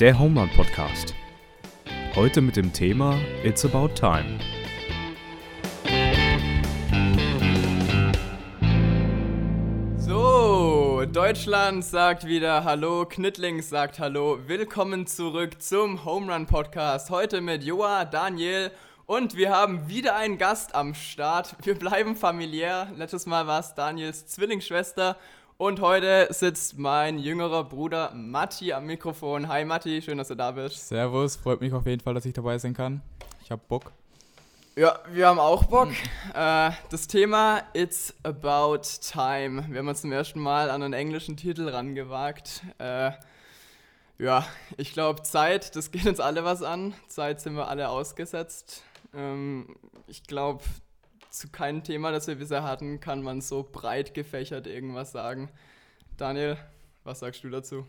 Der Home Run Podcast. Heute mit dem Thema It's About Time. So, Deutschland sagt wieder Hallo, Knittlings sagt Hallo. Willkommen zurück zum Home Run Podcast. Heute mit Joa, Daniel und wir haben wieder einen Gast am Start. Wir bleiben familiär. Letztes Mal war es Daniels Zwillingsschwester und heute sitzt mein jüngerer Bruder Matti am Mikrofon. Hi Matti, schön, dass du da bist. Servus, freut mich auf jeden Fall, dass ich dabei sein kann. Ich hab Bock. Ja, wir haben auch Bock. Äh, das Thema It's About Time. Wir haben uns zum ersten Mal an einen englischen Titel rangewagt. Äh, ja, ich glaube, Zeit, das geht uns alle was an. Zeit sind wir alle ausgesetzt. Ähm, ich glaube, zu keinem Thema, das wir bisher hatten, kann man so breit gefächert irgendwas sagen. Daniel, was sagst du dazu?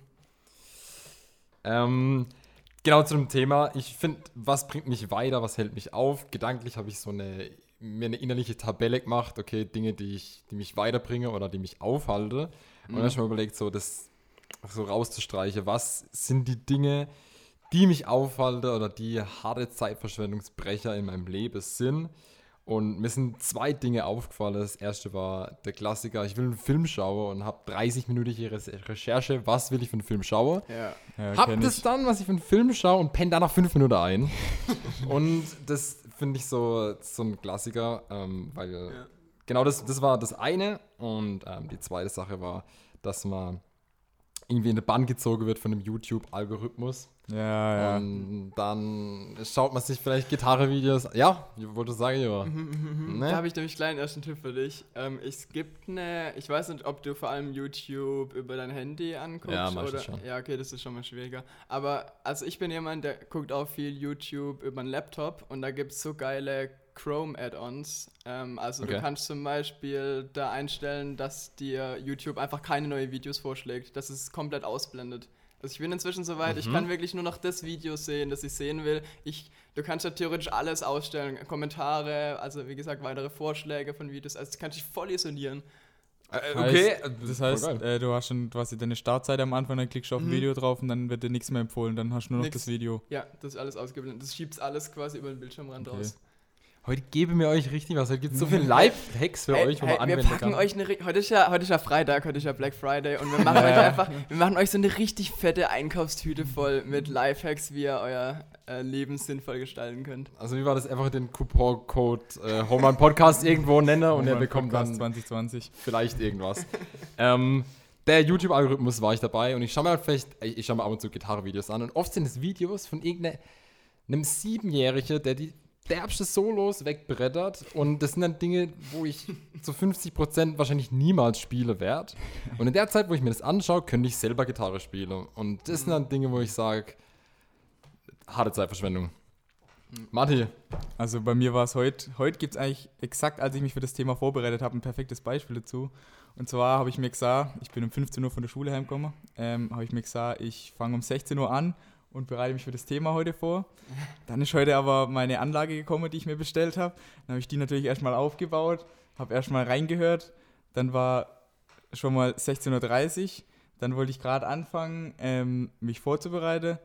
Ähm, genau zu dem Thema. Ich finde, was bringt mich weiter, was hält mich auf? Gedanklich habe ich so eine, mir eine innerliche Tabelle gemacht, okay, Dinge, die, ich, die mich weiterbringen oder die mich aufhalte. Und dann habe ich mir überlegt, so das so rauszustreichen, was sind die Dinge, die mich aufhalten oder die harte Zeitverschwendungsbrecher in meinem Leben sind. Und mir sind zwei Dinge aufgefallen. Das erste war der Klassiker, ich will einen Film schauen und habe 30-minütige Re- Recherche, was will ich für einen Film schauen. Ja. Ja, Hab das ich. dann, was ich für einen Film schaue und penne da nach fünf Minuten ein. und das finde ich so, so ein Klassiker, ähm, weil genau das, das war das eine. Und ähm, die zweite Sache war, dass man irgendwie in den Bann gezogen wird von dem YouTube-Algorithmus. Ja, ja. Und dann schaut man sich vielleicht Gitarre-Videos. Ja, ich wollte sagen, ja. Da Ne? habe ich nämlich gleich einen ersten Tipp für dich. Ähm, es gibt eine, ich weiß nicht, ob du vor allem YouTube über dein Handy anguckst. Ja, oder, schon. Ja, okay, das ist schon mal schwieriger. Aber also ich bin jemand, der guckt auch viel YouTube über einen Laptop und da gibt es so geile Chrome-Add-ons. Ähm, also Okay. du kannst zum Beispiel da einstellen, dass dir YouTube einfach keine neuen Videos vorschlägt, dass es komplett ausblendet. Also ich bin inzwischen so weit, Mhm. ich kann wirklich nur noch das Video sehen, das ich sehen will. Ich, du kannst ja theoretisch alles ausstellen, Kommentare, also wie gesagt, weitere Vorschläge von Videos, also du kannst dich voll isolieren. Äh, Heißt- okay, Das heißt, äh, du hast schon quasi deine Startseite am Anfang, dann klickst du auf ein Mhm. Video drauf und dann wird dir nichts mehr empfohlen, dann hast du nur noch Nix. das Video. Ja, das ist alles ausgeblendet. Das schiebt alles quasi über den Bildschirmrand Okay. raus. Heute geben wir euch richtig was. Heute gibt es so viele Live-Hacks für Hey, euch, wo hey, man wir anwenden packen kann. euch eine, heute ist, ja, heute ist ja Freitag, heute ist ja Black Friday und wir machen euch einfach, wir machen euch so eine richtig fette Einkaufstüte voll mit Lifehacks, wie ihr euer äh, Leben sinnvoll gestalten könnt. Also wie war das? Einfach den Coupon-Code äh, Homeland Podcast irgendwo nenne und er bekommt Podcast dann 2020. vielleicht irgendwas. ähm, der YouTube-Algorithmus war ich dabei und ich schaue mir halt vielleicht, ich, ich schaue mir ab und zu Gitarre-Videos an und oft sind es Videos von irgendeinem Siebenjährigen, der die derbste Solos wegbrettert und das sind dann Dinge, wo ich zu 50% wahrscheinlich niemals spiele werde. Und in der Zeit, wo ich mir das anschaue, könnte ich selber Gitarre spielen. Und das sind dann Dinge, wo ich sage, harte Zeitverschwendung. Marti, Also bei mir war es heute, heute gibt es eigentlich exakt, als ich mich für das Thema vorbereitet habe, ein perfektes Beispiel dazu. Und zwar habe ich mir gesagt, ich bin um 15 Uhr von der Schule heimgekommen, ähm, habe ich mir gesagt, ich fange um 16 Uhr an und bereite mich für das Thema heute vor. Dann ist heute aber meine Anlage gekommen, die ich mir bestellt habe. Dann habe ich die natürlich erstmal aufgebaut, habe erstmal reingehört. Dann war schon mal 16.30 Uhr. Dann wollte ich gerade anfangen, ähm, mich vorzubereiten.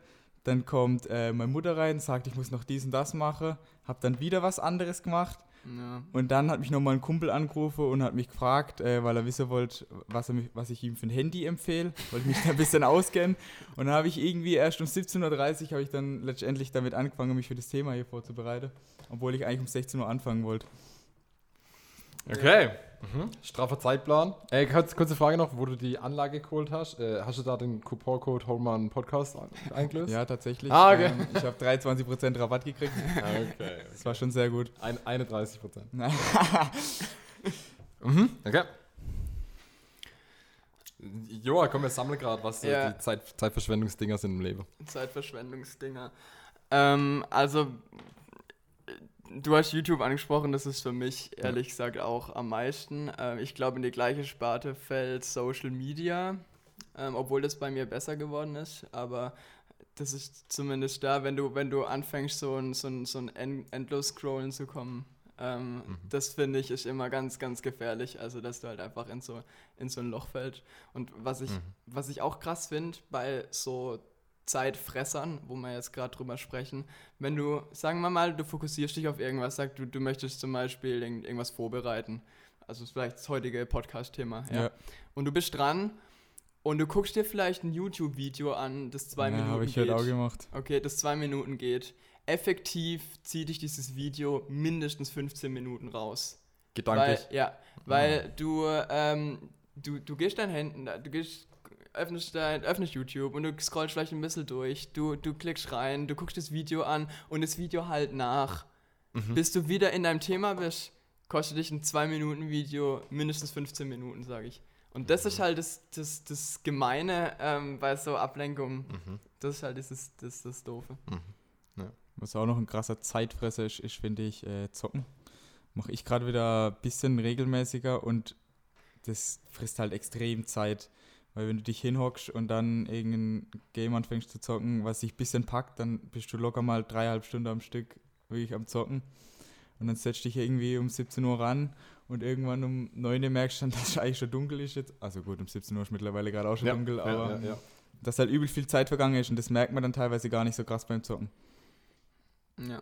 Dann kommt äh, meine Mutter rein, sagt, ich muss noch dies und das machen. Habe dann wieder was anderes gemacht. Ja. Und dann hat mich nochmal ein Kumpel angerufen und hat mich gefragt, äh, weil er wissen wollte, was, er mich, was ich ihm für ein Handy empfehle, ich mich da ein bisschen auskenne. Und dann habe ich irgendwie erst um 17.30 Uhr habe ich dann letztendlich damit angefangen, mich für das Thema hier vorzubereiten, obwohl ich eigentlich um 16 Uhr anfangen wollte. Okay. Mhm. Straffer Zeitplan. Äh, kurz, kurze Frage noch, wo du die Anlage geholt hast. Äh, hast du da den Couponcode Holman Podcast ein- eingelöst? Ja, tatsächlich. Ah, okay. ähm, ich habe 23% Rabatt gekriegt. Okay. Das war schon sehr gut. Ein, 31 Prozent. Na, Mhm. Okay. Joa, komm, wir sammeln gerade, was Ja. die Zeit, Zeitverschwendungsdinger sind im Leben. Zeitverschwendungsdinger. Ähm, also, du hast YouTube angesprochen, das ist für mich ehrlich gesagt auch am meisten. Ähm, ich glaube, in die gleiche Sparte fällt Social Media, ähm, obwohl das bei mir besser geworden ist, aber das ist zumindest da, wenn du, wenn du anfängst, so ein, so ein, so ein End endlos Scrollen zu kommen. Ähm, Das finde ich ist immer ganz, ganz gefährlich. Also, dass du halt einfach in so, in so ein Loch fällst. Und was ich, was ich auch krass finde bei so Zeitfressern, wo wir jetzt gerade drüber sprechen. Wenn du, sagen wir mal, du fokussierst dich auf irgendwas, sagst du, du möchtest zum Beispiel irgend- irgendwas vorbereiten. Also ist vielleicht das heutige Podcast-Thema. Ja. Ja. Und du bist dran und du guckst dir vielleicht ein YouTube-Video an, das zwei ja, Minuten habe ich geht. heute auch gemacht. Okay, das zwei Minuten geht. Effektiv zieht dich dieses Video mindestens 15 Minuten raus. Gedanklich. Weil, ja, weil du, ähm, du, du gehst dein Händen, du gehst, öffnest, dein, öffnest YouTube und du scrollst vielleicht ein bisschen durch, du, du klickst rein, du guckst das Video an und das Video halt nach. Mhm. Bis du wieder in deinem Thema bist, kostet dich ein 2-Minuten-Video mindestens 15 Minuten, sage ich. Und das ist halt das, das, das Gemeine ähm, bei so Ablenkungen. Mhm. Das ist halt dieses, das, das Doofe. Was auch noch ein krasser Zeitfresser ist, ist finde ich, äh, Zocken. Mache ich gerade wieder ein bisschen regelmäßiger und das frisst halt extrem Zeit. Weil wenn du dich hinhockst und dann irgendein Game anfängst zu zocken, was dich ein bisschen packt, dann bist du locker mal dreieinhalb Stunden am Stück wirklich am Zocken. Und dann setzt dich irgendwie um 17 Uhr ran und irgendwann um 9 Uhr merkst du dann, dass es eigentlich schon dunkel ist jetzt. Also gut, um 17 Uhr ist mittlerweile gerade auch schon Ja, dunkel, aber ja, ja. dass halt übel viel Zeit vergangen ist und das merkt man dann teilweise gar nicht so krass beim Zocken. Ja.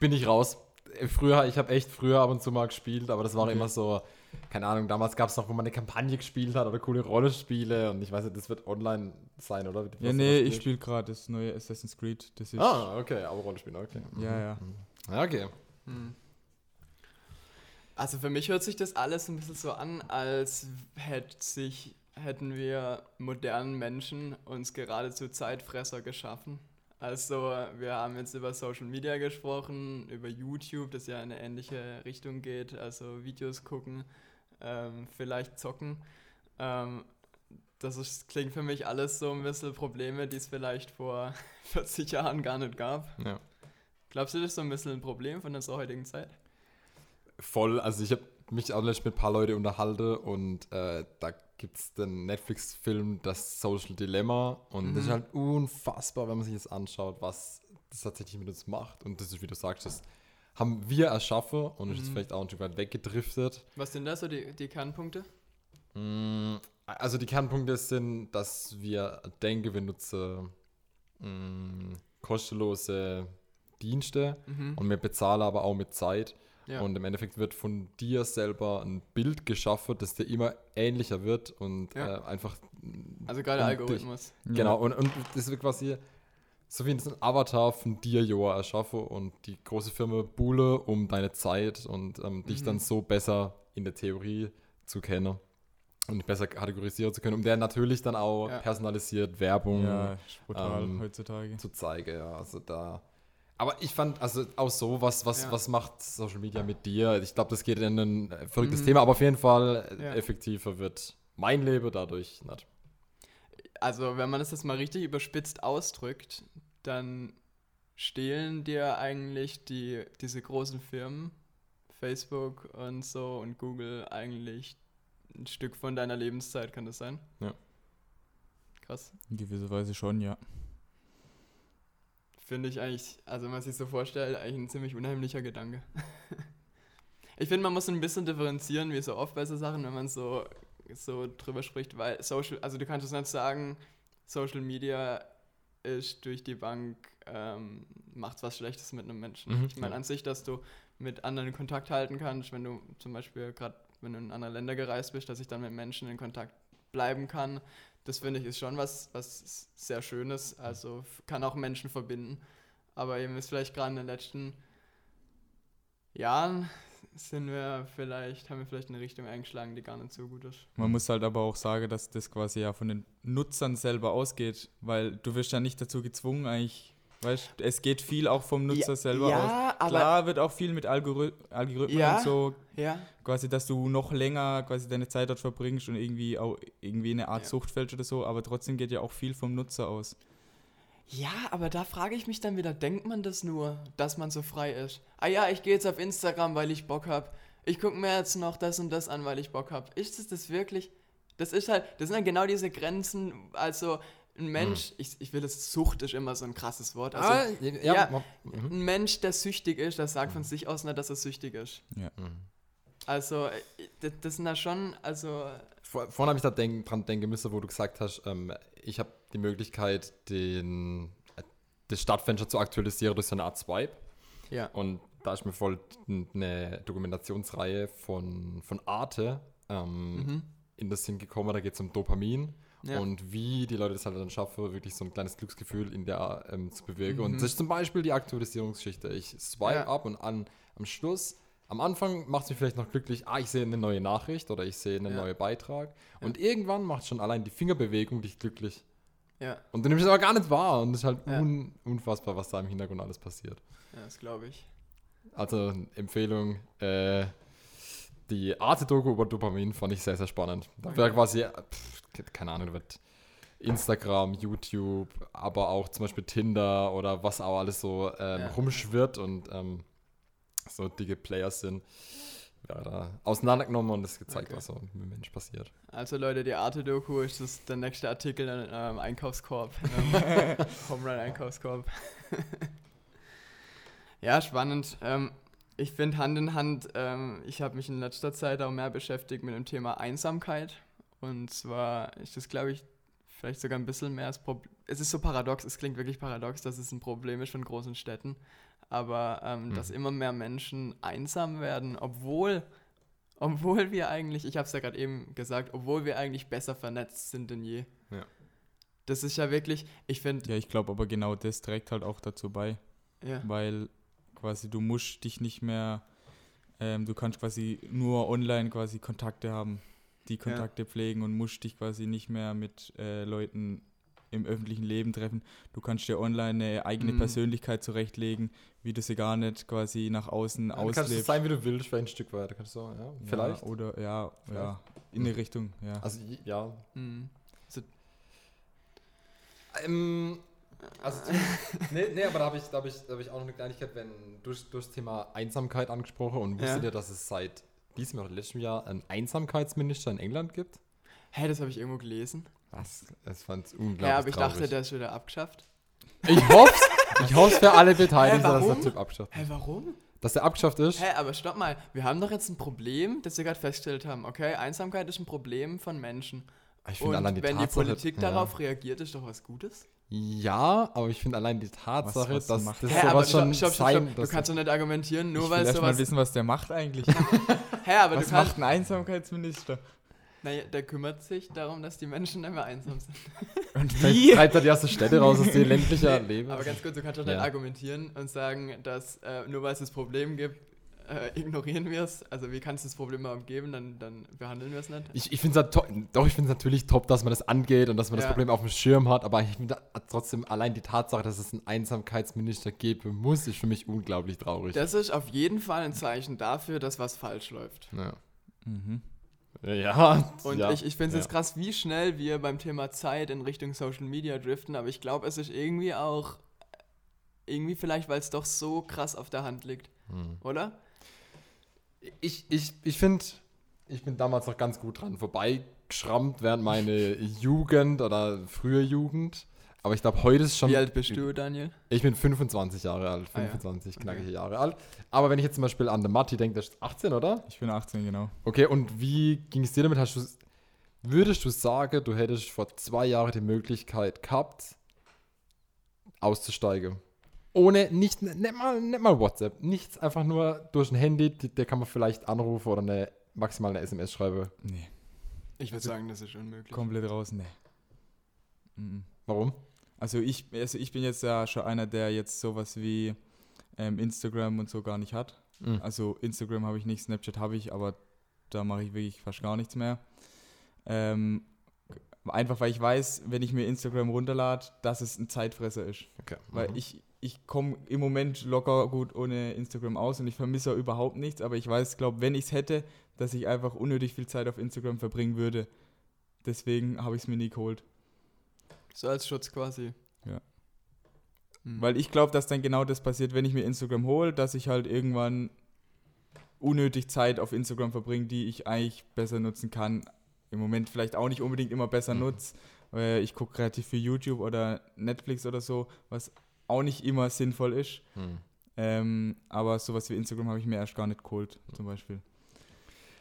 Bin ich raus. Früher, ich habe echt früher ab und zu mal gespielt, aber das war Okay. immer so, keine Ahnung, damals gab es noch, wo man eine Kampagne gespielt hat oder coole Rollenspiele und ich weiß nicht, das wird online sein, oder? Was Ja, nee, ich spiele gerade das neue Assassin's Creed. Das ist. Ah, okay, aber Rollenspiele, okay. Ja, ja. Ja, okay. Hm. Also für mich hört sich das alles ein bisschen so an, als hätte sich, hätten wir modernen Menschen uns geradezu Zeitfresser geschaffen. Also wir haben jetzt über Social Media gesprochen, über YouTube, das ja in eine ähnliche Richtung geht, also Videos gucken, ähm, vielleicht zocken. Ähm, das ist, klingt für mich alles so ein bisschen Probleme, die es vielleicht vor 40 Jahren gar nicht gab. Ja. Glaubst du, das ist so ein bisschen ein Problem von unserer heutigen Zeit? Voll, also ich habe mich auch letztens mit ein paar Leuten unterhalten und äh, da gibt es den Netflix-Film Das Social Dilemma und das ist Mhm. halt unfassbar, wenn man sich das anschaut, was das tatsächlich mit uns macht. Und das ist, wie du sagst, das haben wir erschaffen und ist Mhm. vielleicht auch ein Stück weit weggedriftet. Was sind da so die, die Kernpunkte? Mm, Also die Kernpunkte sind, dass wir denken, wir nutzen mm, kostenlose Dienste Mhm. und wir bezahlen aber auch mit Zeit. Ja. Und im Endeffekt wird von dir selber ein Bild geschaffen, das dir immer ähnlicher wird und Ja. äh, einfach. also gerade um Algorithmus. Ja. Genau, und, und das wird quasi so wie ein Avatar von dir, Joa, erschaffen und die große Firma Buhle um deine Zeit und ähm, dich Mhm. dann so besser in der Theorie zu kennen und besser kategorisieren zu können, um der natürlich dann auch Ja. personalisiert Werbung Ja, ähm, heutzutage. zu zeigen, ja. Also da. Aber ich fand, also auch so, was, was, Ja. was macht Social Media mit dir? Ich glaube, das geht in ein verrücktes Mhm. Thema, aber auf jeden Fall Ja. effektiver wird mein Leben dadurch nicht. Also wenn man das jetzt mal richtig überspitzt ausdrückt, dann stehlen dir eigentlich die, diese großen Firmen, Facebook und so und Google eigentlich ein Stück von deiner Lebenszeit, kann das sein? Ja. Krass. In gewisser Weise schon, ja. Finde ich eigentlich, also wenn man sich so vorstellt, eigentlich ein ziemlich unheimlicher Gedanke. ich finde, man muss ein bisschen differenzieren, wie so oft bei so Sachen, wenn man so, so drüber spricht, weil Social, also du kannst es nicht sagen, Social Media ist durch die Bank, ähm, macht was Schlechtes mit einem Menschen. Mhm, ich meine ja. an sich, dass du mit anderen Kontakt halten kannst, wenn du zum Beispiel gerade, wenn du in andere Länder gereist bist, dass ich dann mit Menschen in Kontakt bleiben kann. Das finde ich ist schon was, was sehr Schönes. Also kann auch Menschen verbinden. Aber eben ist vielleicht gerade in den letzten Jahren sind wir vielleicht, haben wir vielleicht eine Richtung eingeschlagen, die gar nicht so gut ist. Man muss halt aber auch sagen, dass das quasi ja von den Nutzern selber ausgeht, weil du wirst ja nicht dazu gezwungen, eigentlich, weißt es geht viel auch vom Nutzer selber aus. aber Klar wird auch viel mit Algorith Algorithmen Ja. und so, ja, quasi, dass du noch länger quasi deine Zeit dort verbringst und irgendwie auch irgendwie eine Art Ja. Sucht fällt oder so, aber trotzdem geht ja auch viel vom Nutzer aus. Ja, aber da frage ich mich dann wieder, denkt man das nur, dass man so frei ist? Ah ja, ich gehe jetzt auf Instagram, weil ich Bock habe. Ich gucke mir jetzt noch das und das an, weil ich Bock habe. Ist es das wirklich? Das ist halt, das sind halt genau diese Grenzen, also ein Mensch, ich, ich will das, Sucht ist immer so ein krasses Wort. Also Ah, ja, ja. mhm. ein Mensch, der süchtig ist, der sagt von sich aus nicht, dass er süchtig ist. Ja. Mhm. Also, äh, das, das sind da schon, also, Vor, vorhin habe ich da denk, dran denken müssen, wo du gesagt hast, ähm, ich habe die Möglichkeit, den, äh, das Startfenster zu aktualisieren durch so eine Art Swipe. ja. Und da ist mir voll eine Dokumentationsreihe von, von Arte ähm, Mhm. in das Sinn gekommen. Da geht es um Dopamin Ja. und wie die Leute das halt dann schaffen, wirklich so ein kleines Glücksgefühl in der ähm, zu bewirken. Mhm. Und das ist zum Beispiel die Aktualisierungsgeschichte. Ich swipe Ja. ab und an, am Schluss, am Anfang macht es mich vielleicht noch glücklich, ah, ich sehe eine neue Nachricht oder ich sehe einen Ja. neuen Beitrag. Und irgendwann macht schon allein die Fingerbewegung dich glücklich. ja, Und du nimmst es aber gar nicht wahr. Und es ist halt un unfassbar, was da im Hintergrund alles passiert. ja, das glaube ich. Also Empfehlung, äh, die Arte-Doku über Dopamin fand ich sehr, sehr spannend. Da wäre Okay. quasi, äh, pff, keine Ahnung, wird Instagram, YouTube, aber auch zum Beispiel Tinder oder was auch alles so ähm, Ja. rumschwirrt und ähm, so dicke Players sind, wäre da auseinandergenommen und es gezeigt, Okay. was so mit dem Mensch passiert. Also Leute, die Arte-Doku ist das der nächste Artikel in ähm, Einkaufskorb. Ähm, Home Run Einkaufskorb. ja, spannend. Ähm, ich finde Hand in Hand, ähm, ich habe mich in letzter Zeit auch mehr beschäftigt mit dem Thema Einsamkeit. Und zwar ist das, glaube ich, vielleicht sogar ein bisschen mehr das Problem. Es ist so paradox, es klingt wirklich paradox, dass es ein Problem ist von großen Städten. Aber ähm, dass Mhm. immer mehr Menschen einsam werden, obwohl obwohl wir eigentlich, ich habe es ja gerade eben gesagt, obwohl wir eigentlich besser vernetzt sind denn je. Ja. Das ist ja wirklich, ich finde, Ja, ich glaube aber genau das trägt halt auch dazu bei, ja. weil quasi du musst dich nicht mehr, ähm, du kannst quasi nur online quasi Kontakte haben, die Kontakte pflegen und musst dich quasi nicht mehr mit äh, Leuten im öffentlichen Leben treffen. Du kannst dir online eine eigene Mhm. Persönlichkeit zurechtlegen, wie du sie gar nicht quasi nach außen Du kannst auslebst. es sein, wie du willst, für ein Stück weit. Kannst du, ja, Ja, vielleicht. Oder ja, Vielleicht. ja, in die Richtung, ja. Also ja, Mhm. Ähm, also, nee, nee, aber da habe ich, da hab ich, da hab ich auch noch eine Kleinigkeit, wenn durch das Thema Einsamkeit angesprochen und wusstet Ja. ihr, dass es seit diesem oder letztem Jahr einen Einsamkeitsminister in England gibt? Hä, das habe ich irgendwo gelesen. Was? Das fand ich unglaublich Ja, aber ich traurig. dachte, der ist wieder abgeschafft. ich hoffe ich hoff's für alle Beteiligten, Hä, dass der? Typ abschafft. Hä, warum? Dass der abgeschafft ist? Hä, aber stopp mal. Wir haben doch jetzt ein Problem, das wir gerade festgestellt haben. Okay, Einsamkeit ist ein Problem von Menschen. Ich Und finde allein die wenn Tatsache, die Politik ja. darauf reagiert, ist doch was Gutes. Ja, aber ich finde allein die Tatsache, was dass macht das Hä, aber sowas schon stopp, stopp, sein. Du dass- kannst doch nicht argumentieren, nur weil es erst mal wissen, was der macht eigentlich. Hä, aber was du macht ein Einsamkeitsminister? Naja, der kümmert sich darum, dass die Menschen nicht mehr einsam sind. Und Vielleicht treibt er die erste Städte raus aus dem ländlichen Leben. Aber ganz kurz, du kannst doch Ja. nicht argumentieren und sagen, dass äh, nur weil es das Problem gibt, äh, ignorieren wir es. Also wie kann es das Problem überhaupt geben, dann, dann behandeln wir es nicht. Ich, ich finde es doch, ich finde es natürlich top, dass man das angeht und dass man das Ja. Problem auf dem Schirm hat, aber ich finde trotzdem allein die Tatsache, dass es einen Einsamkeitsminister geben muss, ist für mich unglaublich traurig. Das ist auf jeden Fall ein Zeichen dafür, dass was falsch läuft. ja. Mhm. Und Und ja. ich, ich finde es Ja. jetzt krass, wie schnell wir beim Thema Zeit in Richtung Social Media driften, aber ich glaube, es ist irgendwie auch, irgendwie vielleicht, weil es doch so krass auf der Hand liegt, Hm. oder? Ich, ich, ich finde, ich bin damals noch ganz gut dran vorbeigeschrammt während meine Jugend oder frühe Jugend. Aber ich glaube, heute ist schon. Wie alt bist du, Daniel? Ich bin 25 Jahre alt, Ah, ja. 25 knackige Okay. Jahre alt. Aber wenn ich jetzt zum Beispiel an den Matti denke, der ist 18, oder? Ich bin 18, genau. Okay, und wie ging es dir damit? Hast du, würdest du sagen, du hättest vor zwei Jahren die Möglichkeit gehabt, auszusteigen? Ohne, nicht, nicht, mal, nicht mal WhatsApp, nichts, einfach nur durch ein Handy, der kann man vielleicht anrufen oder eine, maximal eine SMS schreiben. Nee, Ich würde sagen, das ist unmöglich. komplett raus, nee. Mhm. Warum? Also ich, also ich bin jetzt ja schon einer, der jetzt sowas wie ähm, Instagram und so gar nicht hat. Mhm. Also Instagram habe ich nicht, Snapchat habe ich, aber da mache ich wirklich fast gar nichts mehr. Ähm, einfach weil ich weiß, wenn ich mir Instagram runterlade, dass es ein Zeitfresser ist. Okay. Weil Mhm. ich, ich komme im Moment locker gut ohne Instagram aus und ich vermisse auch überhaupt nichts, aber ich weiß, glaube, wenn ich es hätte, dass ich einfach unnötig viel Zeit auf Instagram verbringen würde. Deswegen habe ich es mir nie geholt. So als Schutz quasi. Ja. Hm. Weil ich glaube, dass dann genau das passiert, wenn ich mir Instagram hole, dass ich halt irgendwann unnötig Zeit auf Instagram verbringe, die ich eigentlich besser nutzen kann. Im Moment vielleicht auch nicht unbedingt immer besser Mhm. nutze. Weil ich gucke relativ viel YouTube oder Netflix oder so, was auch nicht immer sinnvoll ist. Mhm. Ähm, aber sowas wie Instagram habe ich mir erst gar nicht geholt, zum Beispiel.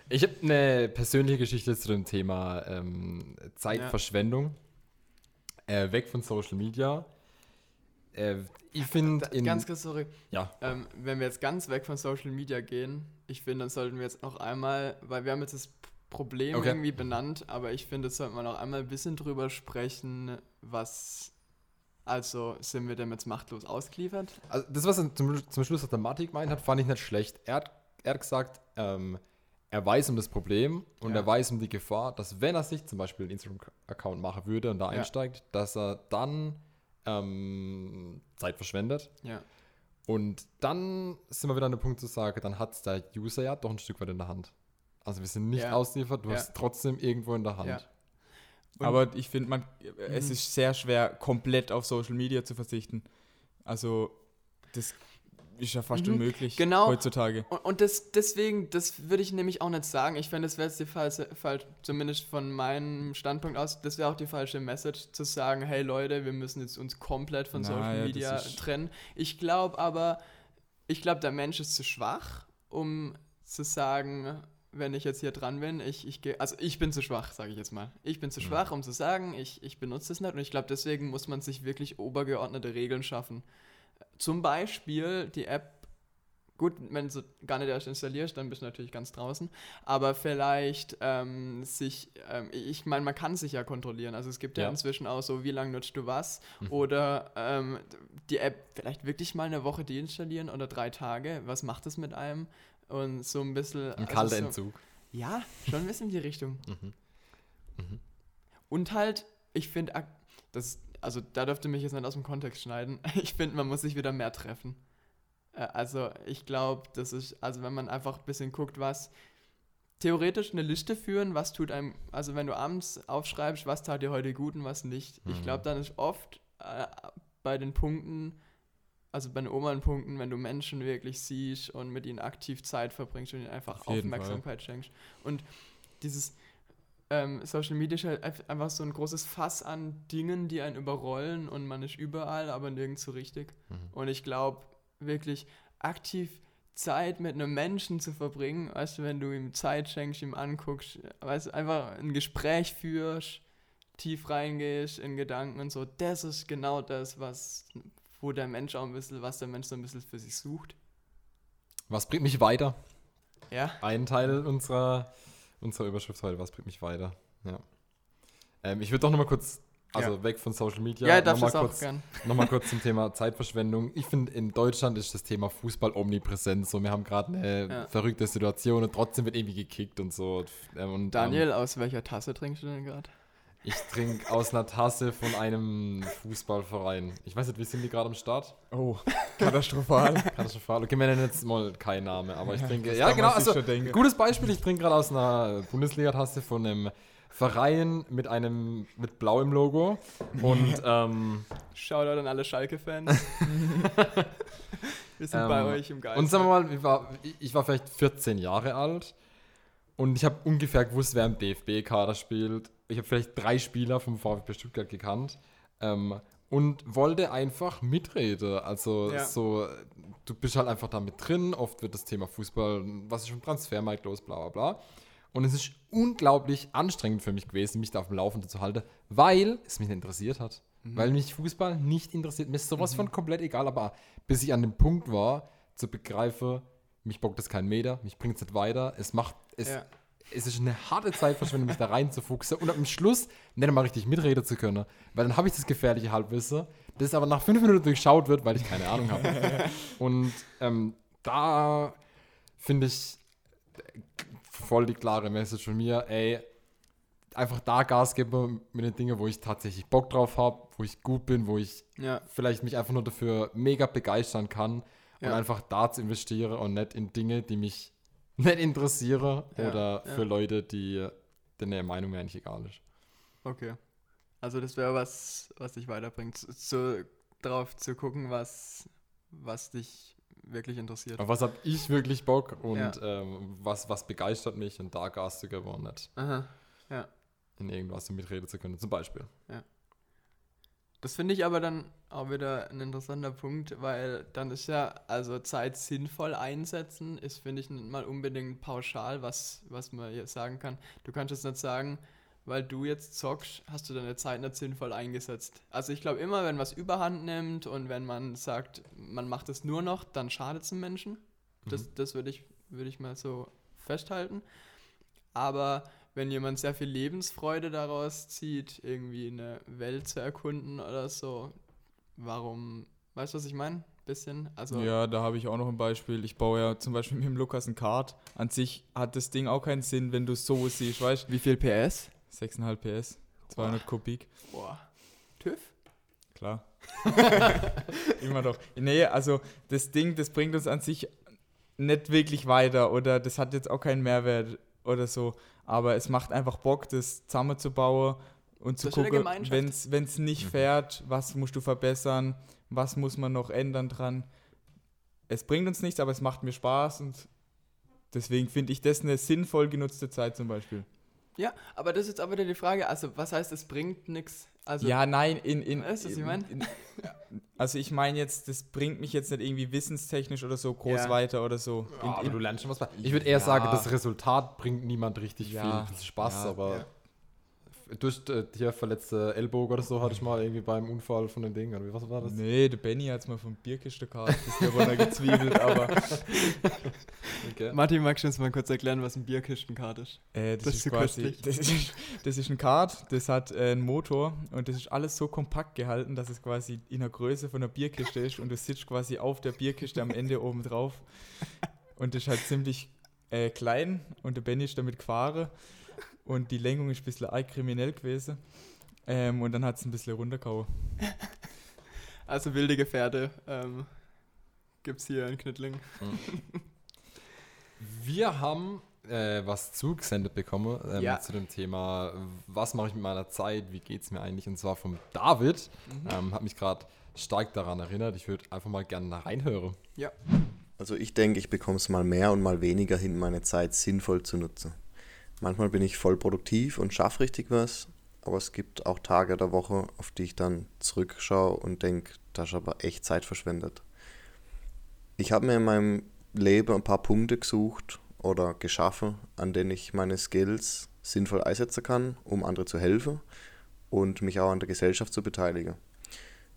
Ich habe eine persönliche Geschichte zu dem Thema ähm, Zeitverschwendung. Äh, weg von Social Media. Äh, ich finde Ganz kurz, sorry. Ja. Ähm, wenn wir jetzt ganz weg von Social Media gehen, ich finde, dann sollten wir jetzt noch einmal, weil wir haben jetzt das Problem Okay. irgendwie benannt, aber ich finde, jetzt sollten wir noch einmal ein bisschen drüber sprechen, was, also sind wir dem jetzt machtlos ausgeliefert? Also das, was er zum, zum Schluss, der Matti gemeint hat, fand ich nicht schlecht. Er hat, er hat gesagt, ähm, er weiß um das Problem und Ja. er weiß um die Gefahr, dass wenn er sich zum Beispiel einen Instagram-Account machen würde und da Ja. einsteigt, dass er dann ähm, Zeit verschwendet. Ja. Und dann sind wir wieder an dem Punkt zu sagen, dann hat der User ja doch ein Stück weit in der Hand. Also wir sind nicht Ja. ausgeliefert, du Ja. hast es trotzdem irgendwo in der Hand. Ja. Und- Aber ich finde, man, es Mhm. ist sehr schwer, komplett auf Social Media zu verzichten. Also, das ist ja fast Mhm. unmöglich Genau. heutzutage. Und, und das, deswegen, das würde ich nämlich auch nicht sagen. Ich fände, das wäre jetzt die falsche, falsch, zumindest von meinem Standpunkt aus, das wäre auch die falsche Message, zu sagen, hey Leute, wir müssen jetzt uns komplett von Na Social ja, Media trennen. Ich glaube aber, ich glaube, der Mensch ist zu schwach, um zu sagen, wenn ich jetzt hier dran bin, ich, ich gehe, also ich bin zu schwach, sage ich jetzt mal. Ich bin zu Mhm. schwach, um zu sagen, ich, ich benutze es nicht und ich glaube, deswegen muss man sich wirklich obergeordnete Regeln schaffen. Zum Beispiel die App Gut, wenn du gar nicht erst installierst, dann bist du natürlich ganz draußen. Aber vielleicht ähm, sich, ähm, ich meine, man kann sich ja kontrollieren. Also es gibt ja, Ja. inzwischen auch so, wie lange nutzt du was. Mhm. Oder ähm, die App vielleicht wirklich mal eine Woche deinstallieren oder drei Tage. Was macht das mit einem? Und so ein bisschen. Ein also kalter so, Entzug. Ja, schon ein bisschen in die Richtung. Mhm. Mhm. Und halt, ich finde, das, also da dürfte mich jetzt nicht aus dem Kontext schneiden. Ich finde, man muss sich wieder mehr treffen. Äh, Also ich glaube, das ist, also wenn man einfach ein bisschen guckt, was theoretisch eine Liste führen, was tut einem, also wenn du abends aufschreibst, was tat dir heute gut und was nicht. Ich Mhm. glaube, dann ist oft äh, bei den Punkten, also bei den oberen Punkten, wenn du Menschen wirklich siehst und mit ihnen aktiv Zeit verbringst und ihnen einfach Auf jeden Fall. Aufmerksamkeit schenkst. Und dieses ähm, Social Media ist halt einf- einfach so ein großes Fass an Dingen, die einen überrollen und man ist überall, aber nirgends so richtig. Mhm. Und ich glaube, wirklich aktiv Zeit mit einem Menschen zu verbringen, weißt du, wenn du ihm Zeit schenkst, ihm anguckst, weißt du, einfach ein Gespräch führst, tief reingehst in Gedanken und so, das ist genau das, was, wo der Mensch auch ein bisschen, was der Mensch so ein bisschen für sich sucht. Was bringt mich weiter? Ja, Ein Teil unserer, unserer Überschrift heute, was bringt mich weiter? Ja. Ähm, ich würde doch nochmal kurz, also weg von Social Media, ja, nochmal kurz, noch mal kurz zum Thema Zeitverschwendung. Ich finde, in Deutschland ist das Thema Fußball omnipräsent. So, wir haben gerade eine Ja. verrückte Situation und trotzdem wird irgendwie gekickt und so. Ähm, Und, Daniel, aus welcher Tasse trinkst du denn gerade? Ich trinke aus einer Tasse von einem Fußballverein. Ich weiß nicht, wie sind die gerade am Start? Oh, katastrophal. Katastrophal. Okay, wir nennen jetzt mal keinen Namen, aber ich trinke. Ja, kann genau. Also, gutes Beispiel, ich trinke gerade aus einer Bundesliga-Tasse von einem Verein mit einem mit Blau im Logo. Und ähm, Shoutout an alle Schalke-Fans. Wir sind bei Ähm, euch im Geist. Und sagen wir mal, ich war, ich war vielleicht 14 Jahre alt und ich habe ungefähr gewusst, wer im DFB-Kader spielt. Ich habe vielleicht drei Spieler vom VfB Stuttgart gekannt ähm, und wollte einfach mitreden. Also Ja. so, du bist halt einfach damit drin. Oft wird das Thema Fußball, was ist im Transfermarkt los, bla bla bla. Und es ist unglaublich anstrengend für mich gewesen, mich da auf dem Laufenden zu halten, weil es mich nicht interessiert hat. Weil mich Fußball nicht interessiert. Mir ist sowas von komplett egal, aber bis ich an dem Punkt war, zu begreifen, mich bockt das kein Meter, mich bringt es nicht weiter. Es macht, es, Ja. Es ist eine harte Zeitverschwendung, mich da reinzufuchsen und am Schluss nicht einmal richtig mitreden zu können. Weil dann habe ich das gefährliche Halbwissen, das aber nach fünf Minuten durchschaut wird, weil ich keine Ahnung habe. und ähm, da finde ich voll die klare Message von mir, ey, einfach da Gas geben mit den Dingen, wo ich tatsächlich Bock drauf habe, wo ich gut bin, wo ich ja, vielleicht mich einfach nur dafür mega begeistern kann und Ja. einfach da zu investieren und nicht in Dinge, die mich nicht interessieren Ja, oder ja. für Leute, die denen der Meinung mir eigentlich egal ist. okay. Also das wäre was, was dich weiterbringt, zu, zu, drauf zu gucken, was, was dich wirklich interessiert. Auf was habe ich wirklich Bock und Ja. ähm, was, was begeistert mich und da Gas zu geben und nicht Aha. in irgendwas mitreden zu können, zum Beispiel. Das finde ich aber dann auch wieder ein interessanter Punkt, weil dann ist ja, also Zeit sinnvoll einsetzen, ist, finde ich, nicht mal unbedingt pauschal, was, was man jetzt sagen kann. Du kannst jetzt nicht sagen, weil du jetzt zockst, hast du deine Zeit nicht sinnvoll eingesetzt. Also ich glaube immer, wenn was überhand nimmt und wenn man sagt, man macht es nur noch, dann schadet es dem Menschen. Das, Mhm. das würde ich, würd ich mal so festhalten. Aber wenn jemand sehr viel Lebensfreude daraus zieht, irgendwie eine Welt zu erkunden oder so, warum, weißt du, was ich meine? Bisschen, also Ja, da habe ich auch noch ein Beispiel. Ich baue ja zum Beispiel mit dem Lukas ein Kart. An sich hat das Ding auch keinen Sinn, wenn du es so siehst, weißt wie viel PS? 6,5 PS, 200 Kubik, Boah. TÜV? klar. Immer doch. Nee, also das Ding, das bringt uns an sich nicht wirklich weiter oder das hat jetzt auch keinen Mehrwert oder so. Aber es macht einfach Bock, das zusammenzubauen und zu Das gucken, wenn es nicht Mhm. fährt, was musst du verbessern, was muss man noch ändern dran. Es bringt uns nichts, aber es macht mir Spaß und deswegen finde ich das eine sinnvoll genutzte Zeit zum Beispiel. Ja, aber das ist jetzt aber wieder die Frage, also was heißt, es bringt nichts? Also ja, nein, in, in, Weißt du, was ich in- mein? in- Also ich meine jetzt, das bringt mich jetzt nicht irgendwie wissenstechnisch oder so groß Ja. weiter oder so. Ja, aber in, du in, lernst schon was. Ich würde eher Ja. sagen, das Resultat bringt niemand richtig Ja, viel Spaß, ja, aber ja. durch äh, hier verletzte Ellbogen oder so hatte ich mal irgendwie beim Unfall von dem Ding, oder wie was war das? nee, der Benny hat es mal vom Bierkiste-Kart ein bisschen runtergezwiebelt, aber Okay. Martin, magst du uns mal kurz erklären, was ein Bierkistenkart ist? äh, das, Das ist ist so quasi, das ist, das ist ein Kart, das hat äh, einen Motor und das ist alles so kompakt gehalten, dass es quasi in der Größe von einer Bierkiste ist und du sitzt quasi auf der Bierkiste am Ende oben drauf und das ist halt ziemlich äh, klein und der Benny ist damit gefahren und die Lenkung ist ein bisschen arg kriminell gewesen ähm, und dann hat es ein bisschen runtergehauen. Also wilde Gefährte ähm, gibt's hier in Knittling. Wir haben äh, was zugesendet bekommen ähm, Ja. zu dem Thema, was mache ich mit meiner Zeit, wie geht es mir eigentlich? Und zwar vom David. Ähm, hat mich gerade stark daran erinnert. Ich würde einfach mal gerne da reinhören. Also ich denke, ich bekomme es mal mehr und mal weniger hin, meine Zeit sinnvoll zu nutzen. Manchmal bin ich voll produktiv und schaffe richtig was, aber es gibt auch Tage der Woche, auf die ich dann zurückschaue und denke, das ist aber echt Zeit verschwendet. Ich habe mir in meinem Leben ein paar Punkte gesucht oder geschaffen, an denen ich meine Skills sinnvoll einsetzen kann, um andere zu helfen und mich auch an der Gesellschaft zu beteiligen.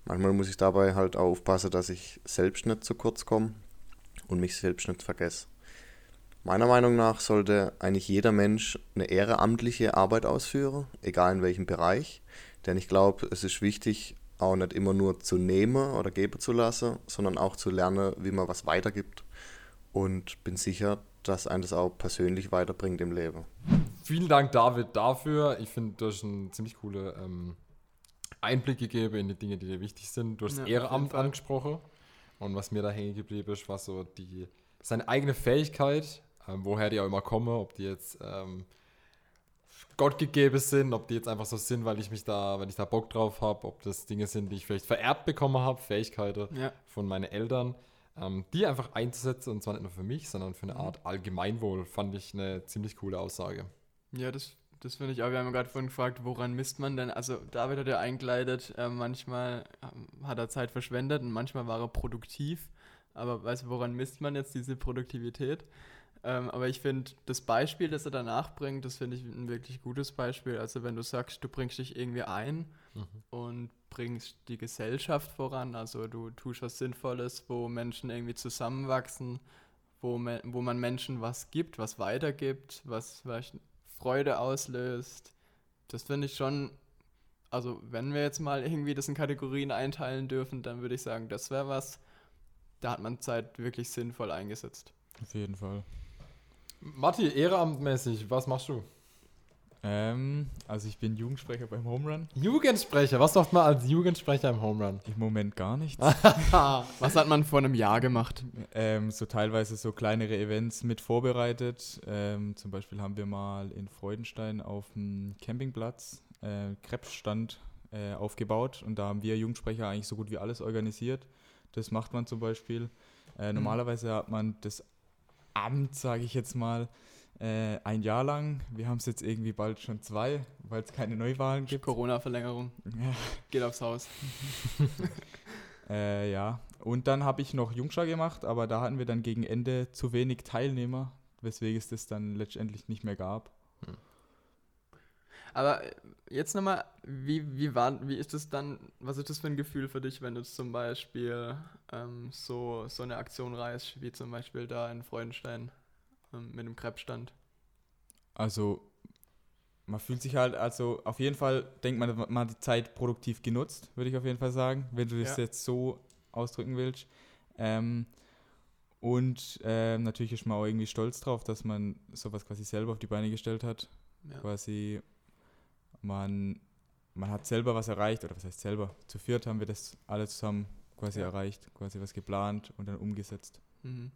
Manchmal muss ich dabei halt auch aufpassen, dass ich selbst nicht zu kurz komme und mich selbst nicht vergesse. Meiner Meinung nach sollte eigentlich jeder Mensch eine ehrenamtliche Arbeit ausführen, egal in welchem Bereich. Denn ich glaube, es ist wichtig, auch nicht immer nur zu nehmen oder geben zu lassen, sondern auch zu lernen, wie man was weitergibt. Und bin sicher, dass einen das auch persönlich weiterbringt im Leben. Vielen Dank, David, dafür. Ich finde, du hast einen ziemlich coole ähm, Einblick gegeben in die Dinge, die dir wichtig sind. Du hast Ja, Ehrenamt angesprochen. Und was mir da hängen geblieben ist, war so die, seine eigene Fähigkeit, ähm, woher die auch immer kommen, ob die jetzt ähm, Gott gegeben sind, ob die jetzt einfach so sind, weil ich mich da, weil ich da Bock drauf habe, ob das Dinge sind, die ich vielleicht vererbt bekommen habe, Fähigkeiten Ja. von meinen Eltern, ähm, die einfach einzusetzen und zwar nicht nur für mich, sondern für eine Mhm. Art Allgemeinwohl, fand ich eine ziemlich coole Aussage. Ja, das, das finde ich auch. Wir haben gerade vorhin gefragt, woran misst man denn? Also David hat ja eingeleitet, äh, manchmal ähm, hat er Zeit verschwendet und manchmal war er produktiv. Aber weißt du, woran misst man jetzt diese Produktivität? Ähm, aber ich finde, das Beispiel, das er danach bringt, das finde ich ein wirklich gutes Beispiel. Also wenn du sagst, du bringst dich irgendwie ein Mhm. und bringst die Gesellschaft voran, also du tust was Sinnvolles, wo Menschen irgendwie zusammenwachsen, wo, me wo man Menschen was gibt, was weitergibt, was vielleicht Freude auslöst. Das finde ich schon, also wenn wir jetzt mal irgendwie das in Kategorien einteilen dürfen, dann würde ich sagen, das wäre was, da hat man Zeit wirklich sinnvoll eingesetzt. Auf jeden Fall. Matti, ehrenamtmäßig, was machst du? Ähm, also ich bin Jugendsprecher beim Home Run. Jugendsprecher, was macht man als Jugendsprecher im Home Run? Im Moment gar nichts. Was hat man vor einem Jahr gemacht? ähm, so teilweise so kleinere Events mit vorbereitet. Ähm, zum Beispiel haben wir mal in Freudenstein auf dem Campingplatz äh, Krebsstand äh, aufgebaut und da haben wir Jugendsprecher eigentlich so gut wie alles organisiert. Das macht man zum Beispiel. Äh, normalerweise hat man das Amt, sage ich jetzt mal, äh, ein Jahr lang. Wir haben es jetzt irgendwie bald schon zwei, weil es keine Neuwahlen gibt. Corona-Verlängerung. Ja. Geht aufs Haus. Äh, ja, und dann habe ich noch Jungschar gemacht, aber da hatten wir dann gegen Ende zu wenig Teilnehmer, weswegen es das dann letztendlich nicht mehr gab. Aber jetzt nochmal, wie, wie, war, wie ist das dann, was ist das für ein Gefühl für dich, wenn du zum Beispiel ähm, so, so eine Aktion reißt, wie zum Beispiel da in Freudenstein ähm, mit dem Krebsstand? Also, man fühlt sich halt, also auf jeden Fall denkt man, man hat die Zeit produktiv genutzt, würde ich auf jeden Fall sagen, wenn du das Ja. jetzt so ausdrücken willst. Ähm, und ähm, natürlich ist man auch irgendwie stolz drauf, dass man sowas quasi selber auf die Beine gestellt hat. Ja. quasi man, man hat selber was erreicht, oder was heißt selber? Zu viert haben wir das alle zusammen quasi Ja. erreicht, quasi was geplant und dann umgesetzt. Mhm.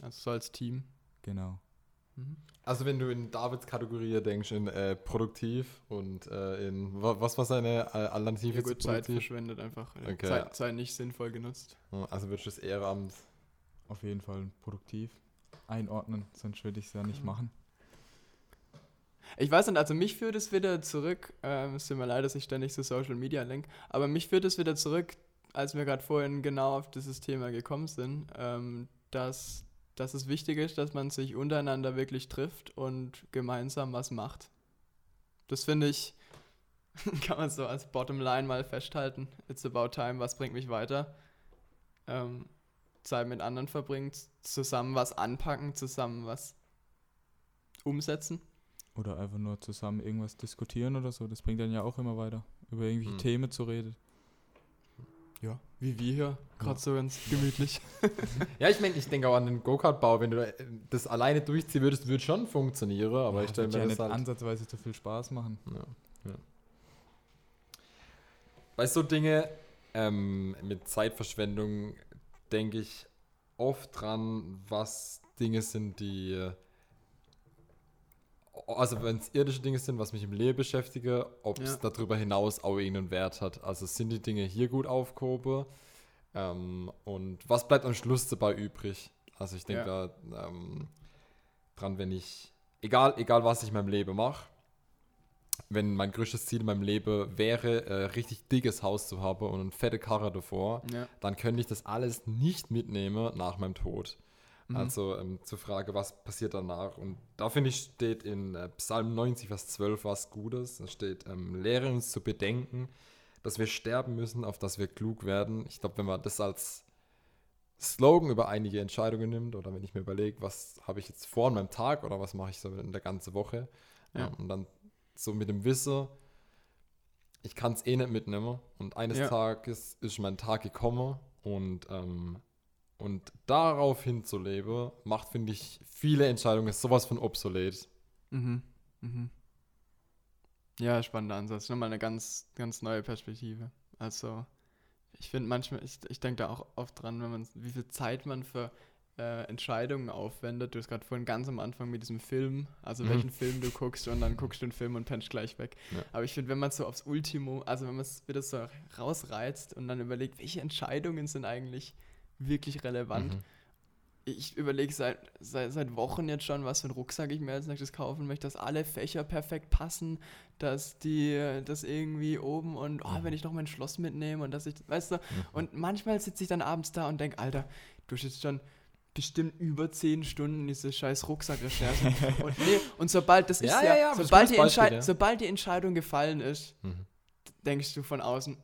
Also so als Team. Genau. Mhm. Also wenn du in Davids Kategorie denkst, in äh, produktiv und äh, in, wa- was war seine äh, Alternative Ja, zu gut, Zeit verschwendet einfach. Okay. Zeit, Zeit nicht sinnvoll genutzt. Also würdest du das Ehrenamt Auf jeden Fall produktiv einordnen, sonst würde ich es ja nicht Mhm. machen. Ich weiß nicht, also mich führt es wieder zurück, ähm, es tut mir leid, dass ich ständig zu Social Media lenke, aber mich führt es wieder zurück, als wir gerade vorhin genau auf dieses Thema gekommen sind, ähm, dass, dass es wichtig ist, dass man sich untereinander wirklich trifft und gemeinsam was macht. Das finde ich, kann man so als Bottomline mal festhalten. It's about time, was bringt mich weiter? Ähm, Zeit mit anderen verbringen, zusammen was anpacken, zusammen was umsetzen. Oder einfach nur zusammen irgendwas diskutieren oder so, das bringt dann ja auch immer weiter, über irgendwelche Hm. Themen zu reden. Ja, wie wir hier, gerade so ganz gemütlich. Ja, ich meine, ich denke auch an den Go-Kart-Bau, wenn du äh, das alleine durchziehen würdest, würde schon funktionieren, aber Ja, ich stelle mir ja das nicht halt... ansatzweise so viel Spaß machen. Ja, ja. Bei so Dinge ähm, mit Zeitverschwendung denke ich oft dran, was Dinge sind, die. Also, wenn es irdische Dinge sind, was mich im Leben beschäftige, ob es Ja. darüber hinaus auch irgendeinen Wert hat. Also, sind die Dinge hier gut aufgehoben? Ähm, und was bleibt am Schluss dabei übrig? Also, ich denke da ähm, dran, wenn ich, egal, egal was ich in meinem Leben mache, wenn mein größtes Ziel in meinem Leben wäre, äh, richtig dickes Haus zu haben und eine fette Karre davor, Ja. dann könnte ich das alles nicht mitnehmen nach meinem Tod. Mhm. Also ähm, zur Frage, was passiert danach? Und da finde ich, steht in äh, Psalm 90, Vers 12 was Gutes. Da steht, ähm, lehre uns zu bedenken, dass wir sterben müssen, auf dass wir klug werden. Ich glaube, wenn man das als Slogan über einige Entscheidungen nimmt oder wenn ich mir überlege, was habe ich jetzt vor an meinem Tag oder was mache ich so in der ganzen Woche Ja. ähm, und dann so mit dem Wissen, ich kann es eh nicht mitnehmen und eines Ja. Tages ist mein Tag gekommen und, ähm, und darauf hinzuleben, macht, finde ich, viele Entscheidungen sowas von obsolet. Mhm. Mhm. Ja, spannender Ansatz. Nochmal eine ganz, ganz neue Perspektive. Also, ich finde manchmal, ich, ich denke da auch oft dran, wenn man, wie viel Zeit man für äh, Entscheidungen aufwendet. Du hast gerade vorhin ganz am Anfang mit diesem Film, also Mhm. welchen Film du guckst und dann guckst du den Film und pennst gleich weg. Ja. Aber ich finde, wenn man so aufs Ultimo, also wenn man es wieder so rausreizt und dann überlegt, welche Entscheidungen sind eigentlich wirklich relevant, Mhm. ich überlege seit, seit, seit Wochen jetzt schon, was für einen Rucksack ich mir als nächstes kaufen möchte, dass alle Fächer perfekt passen, dass die, das irgendwie oben und, oh, wenn ich noch mein Schloss mitnehme und dass ich, weißt du, und manchmal sitze ich dann abends da und denke, Alter, du jetzt schon bestimmt über zehn Stunden diese scheiß Rucksackrecherche. und, nee, und sobald das Ja, ist ja, ja, sobald, die Beispiel, ja. sobald die Entscheidung gefallen ist, Mhm. denkst du von außen,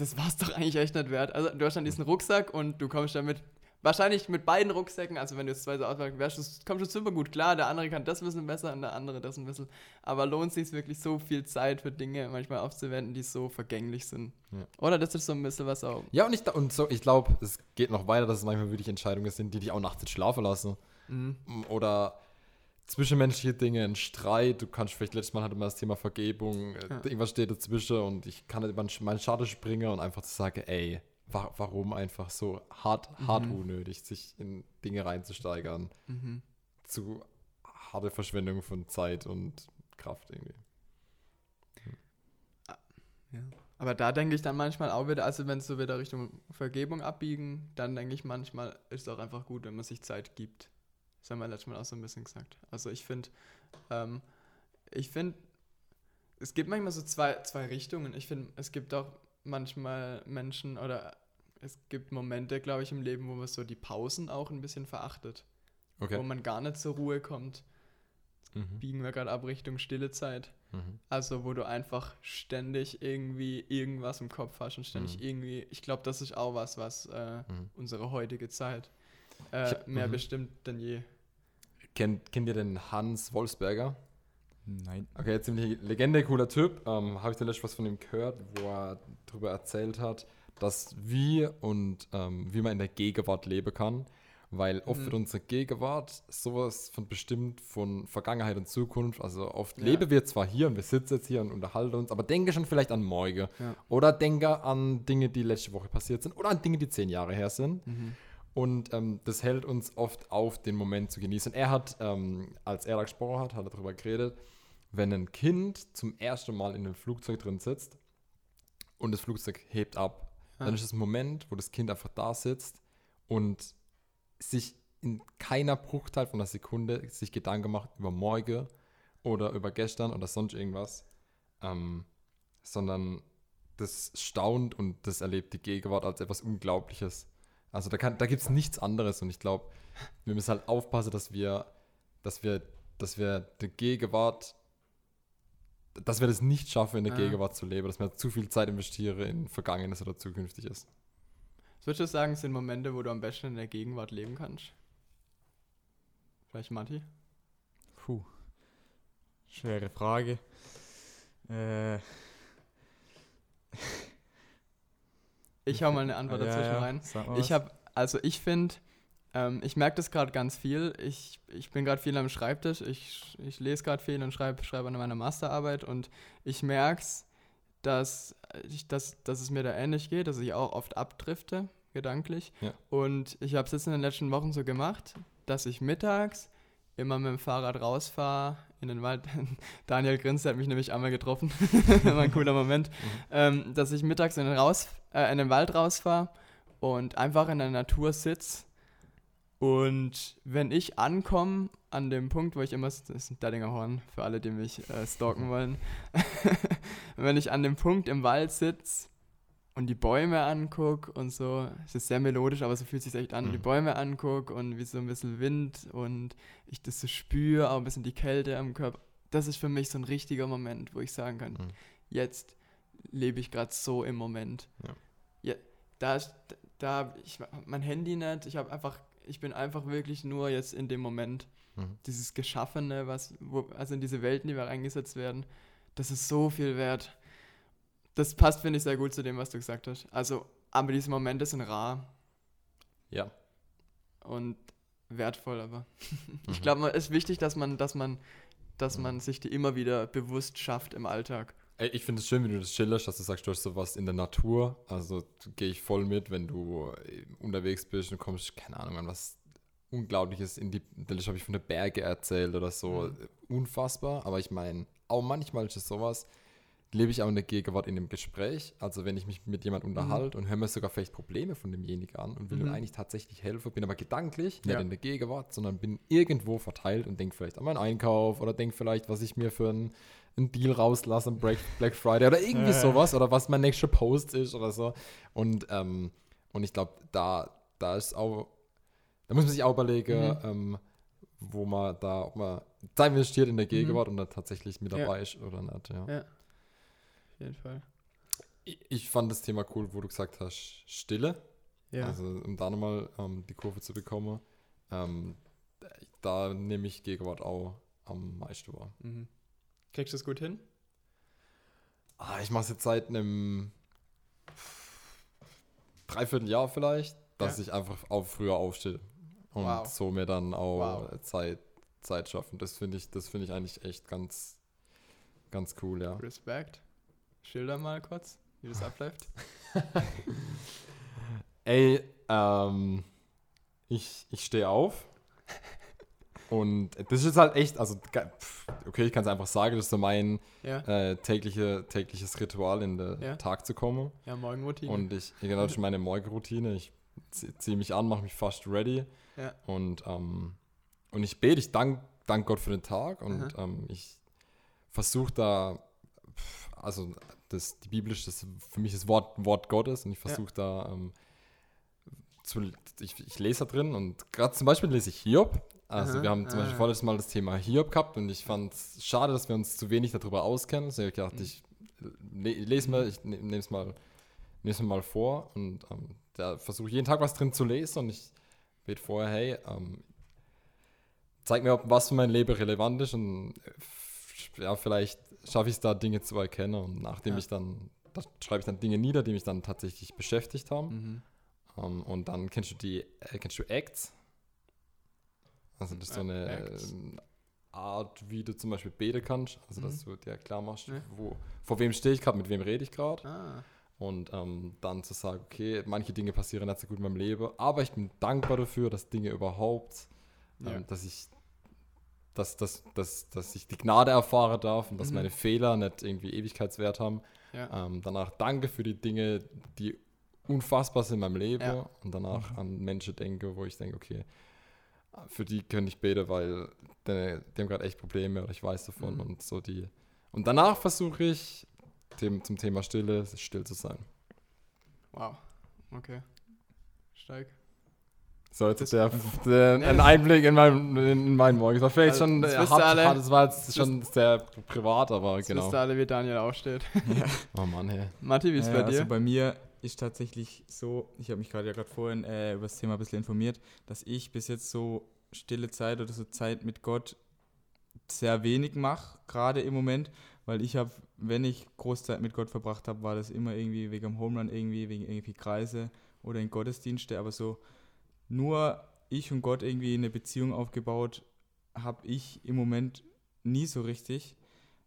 das war's doch eigentlich echt nicht wert. Also du hast dann diesen Rucksack und du kommst damit, wahrscheinlich mit beiden Rucksäcken, also wenn du jetzt zwei so auswählst, wärst kommst du super gut klar, der andere kann das ein bisschen besser und der andere das ein bisschen. Aber lohnt sich wirklich so viel Zeit für Dinge manchmal aufzuwenden, die so vergänglich sind. Ja. Oder das ist so ein bisschen was auch. Ja, und ich, und so, ich glaube, es geht noch weiter, dass es manchmal wirklich Entscheidungen sind, die dich auch nachts schlafen lassen. Mhm. Oder zwischenmenschliche Dinge, ein Streit, du kannst vielleicht, letztes Mal hatte man das Thema Vergebung, äh, Ja. irgendwas steht dazwischen und ich kann meinen Schatten springen und einfach zu sagen, ey, wa warum einfach so hart, hart Mhm. unnötig, sich in Dinge reinzusteigern, Mhm. zu harte Verschwendung von Zeit und Kraft irgendwie. Aber da denke ich dann manchmal auch wieder, also wenn es so wieder Richtung Vergebung abbiegen, dann denke ich manchmal, ist es auch einfach gut, wenn man sich Zeit gibt. Das haben wir letztes Mal auch so ein bisschen gesagt. Also ich finde, ähm, ich finde, es gibt manchmal so zwei, zwei Richtungen. Ich finde, es gibt auch manchmal Menschen oder es gibt Momente, glaube ich, im Leben, wo man so die Pausen auch ein bisschen verachtet. Wo Okay. man gar nicht zur Ruhe kommt. Mhm. Biegen wir gerade ab Richtung stille Zeit. Mhm. Also, wo du einfach ständig irgendwie irgendwas im Kopf hast und ständig Mhm. irgendwie, ich glaube, das ist auch was, was äh, Mhm. unsere heutige Zeit äh, Ich hab- mehr mhm. bestimmt denn je. Kennt, kennt ihr den Hans Wolfsberger? Nein. Okay, ziemlich Legende, cooler Typ. Ähm, Habe ich letztens was von ihm gehört, wo er darüber erzählt hat, dass wir und ähm, wie man in der Gegenwart leben kann. Weil oft Mhm. wird unsere Gegenwart sowas von bestimmt von Vergangenheit und Zukunft. Also oft Ja. leben wir zwar hier und wir sitzen jetzt hier und unterhalten uns, aber denke schon vielleicht an morgen. Ja. Oder denke an Dinge, die letzte Woche passiert sind. Oder an Dinge, die zehn Jahre her sind. Mhm. Und ähm, das hält uns oft auf, den Moment zu genießen. Er hat, ähm, als er da gesprochen hat, hat er darüber geredet, wenn ein Kind zum ersten Mal in einem Flugzeug drin sitzt und das Flugzeug hebt ab, Ja. dann ist es ein Moment, wo das Kind einfach da sitzt und sich in keiner Bruchteil von einer Sekunde sich Gedanken macht über morgen oder über gestern oder sonst irgendwas, ähm, sondern das staunt und das erlebt die Gegenwart als etwas Unglaubliches. Also da, kann- da gibt es nichts anderes und ich glaube, wir müssen halt aufpassen, dass wir, dass wir, dass wir die Gegenwart, dass wir das nicht schaffen, in der Ah. Gegenwart zu leben, dass wir zu viel Zeit investieren in Vergangenes oder Zukünftiges. Was würdest du sagen, sind Momente, wo du am besten in der Gegenwart leben kannst? Vielleicht Matti? Puh. Schwere Frage. Äh, Ich hau mal eine Antwort dazwischen rein. Ich habe, also ich finde, ähm, ich merke das gerade ganz viel. Ich, ich bin gerade viel am Schreibtisch. Ich, ich lese gerade viel und schreibe schreib an meiner Masterarbeit und ich merke es, dass, ich, dass, dass es mir da ähnlich geht, dass ich auch oft abdrifte, gedanklich. Ja. Und ich habe es jetzt in den letzten Wochen so gemacht, dass ich mittags immer mit dem Fahrrad rausfahre in den Wald. Daniel grinst, der hat mich nämlich einmal getroffen. War ein cooler Moment. Ähm, dass ich mittags in den, raus, äh, in den Wald rausfahre und einfach in der Natur sitze. Und wenn ich ankomme an dem Punkt, wo ich immer, das ist ein Daddinger Horn, für alle, die mich äh, stalken wollen, wenn ich an dem Punkt im Wald sitze und die Bäume angucke und so, es ist sehr melodisch, aber so fühlt es sich echt an, Mhm. die Bäume angucke und wie so ein bisschen Wind und ich das so spüre, auch ein bisschen die Kälte am Körper, das ist für mich so ein richtiger Moment, wo ich sagen kann, Mhm. jetzt lebe ich gerade so im Moment. Ja. ja da da hab ich hab mein Handy nicht, ich habe einfach, ich bin einfach wirklich nur jetzt in dem Moment. Mhm. Dieses Geschaffene, was, wo, also in diese Welten, die wir reingesetzt werden, das ist so viel wert. Das passt, finde ich, sehr gut zu dem, was du gesagt hast. Also, aber diese Momente sind rar Ja. und wertvoll, aber ich Mhm. glaube, es ist wichtig, dass man, dass man, dass man sich die immer wieder bewusst schafft im Alltag. Ey, Ich finde es schön, wenn du das schilderst, dass du sagst, du hast sowas in der Natur. Also gehe ich voll mit, wenn du äh, unterwegs bist und kommst, keine Ahnung, an was Unglaubliches in die. Das habe ich von den Berge erzählt oder so. Mhm. Unfassbar. Aber ich meine, auch manchmal ist es sowas, lebe ich auch in der Gegenwart in dem Gespräch. Also wenn ich mich mit jemand unterhalte und höre mir sogar vielleicht Probleme von demjenigen an und will Mhm. ihm eigentlich tatsächlich helfen, bin aber gedanklich nicht Ja. in der Gegenwart, sondern bin irgendwo verteilt und denke vielleicht an meinen Einkauf oder denke vielleicht, was ich mir für ein einen Deal rauslasse am Break, Black Friday oder irgendwie Ja. sowas oder was mein nächster Post ist oder so. Und, ähm, und ich glaube, da, da ist auch, da muss man sich auch überlegen, Mhm. ähm, wo man da, ob man Zeit investiert in der Gegenwart und da tatsächlich mit Ja. dabei ist oder nicht. Ja. Ja. Jeden Fall. Ich, fand das Thema cool, wo du gesagt hast, Stille. Ja. Also um da nochmal ähm, die Kurve zu bekommen. Ähm, da nehme ich Gegenwart auch am meisten wahr. mhm. Kriegst du das gut hin? Ah, ich mache es jetzt seit einem Dreivierteljahr vielleicht, dass Ja. ich einfach auch früher aufstehe und Wow. so mir dann auch Wow. Zeit, Zeit schaffen. Das finde ich, das finde ich eigentlich echt ganz, ganz cool, ja. Respekt. Schilder mal kurz, wie das abläuft. Ey, ähm, ich, ich stehe auf und das ist halt echt, also okay, ich kann es einfach sagen, das ist so mein Ja. äh, tägliche, tägliches Ritual in den Ja. Tag zu kommen. Ja, Morgenroutine. Und ich, genau, das ist meine Morgenroutine. Ich ziehe zieh mich an, mache mich fast ready Ja. und, ähm, und ich bete, ich danke dank Gott für den Tag und ähm, ich versuche da, also das, die Bibel ist das für mich das Wort, Wort Gottes und ich versuche da ähm, zu, ich, ich lese da drin und gerade zum Beispiel lese ich Hiob. Also Aha, wir haben zum Beispiel ah. vorletztes Mal das Thema Hiob gehabt und ich fand es schade, dass wir uns zu wenig darüber auskennen. Habe ich gedacht, Mhm. ich le lese mal, ich ne- nehme es mal, nehm's mal vor und ähm, da versuche ich jeden Tag was drin zu lesen und ich bete vorher, hey, ähm, zeig mir, ob was für mein Leben relevant ist und äh, ja, vielleicht schaffe ich es da, Dinge zu erkennen und nachdem Ja. ich dann, da schreibe ich dann Dinge nieder, die mich dann tatsächlich beschäftigt haben. Mhm. Ähm, und dann kennst du die, äh, kennst du Acts? Also das ist so eine Acts. ähm, Art, wie du zum Beispiel beten kannst. Also dass du dir klar machst, Ja. wo, vor wem stehe ich gerade, mit wem rede ich gerade. Ah. Und ähm, dann zu sagen, okay, manche Dinge passieren nicht so gut in meinem Leben, aber ich bin dankbar dafür, dass Dinge überhaupt, ähm, Ja. dass ich dass, dass, dass, dass ich die Gnade erfahren darf und dass Mhm. meine Fehler nicht irgendwie Ewigkeitswert haben. Ja. Ähm, danach danke für die Dinge, die unfassbar sind in meinem Leben Ja. und danach an Menschen denke, wo ich denke, okay, für die könnte ich beten, weil die, die haben gerade echt Probleme oder ich weiß davon Mhm. und so die. Und danach versuche ich dem, zum Thema Stille, still zu sein. Wow. Okay. Stark. So, jetzt Das- der, der, Nee, ein das- Einblick in, mein, in meinen Morgen. Das war vielleicht Also, schon, das äh, hart, alle. hart, das war jetzt Das schon sehr privat, aber Jetzt genau. wisst alle, wie Daniel aufsteht. Oh Mann, hey. Matti, wie ist Ja, bei dir? Also bei mir ist tatsächlich so, ich habe mich gerade ja gerade vorhin äh, über das Thema ein bisschen informiert, dass ich bis jetzt so stille Zeit oder so Zeit mit Gott sehr wenig mache, gerade im Moment, weil ich habe, wenn ich Großzeit mit Gott verbracht habe, war das immer irgendwie wegen dem Homerun irgendwie, wegen irgendwie Kreise oder in Gottesdienste, aber so nur ich und Gott irgendwie eine Beziehung aufgebaut habe ich im Moment nie so richtig.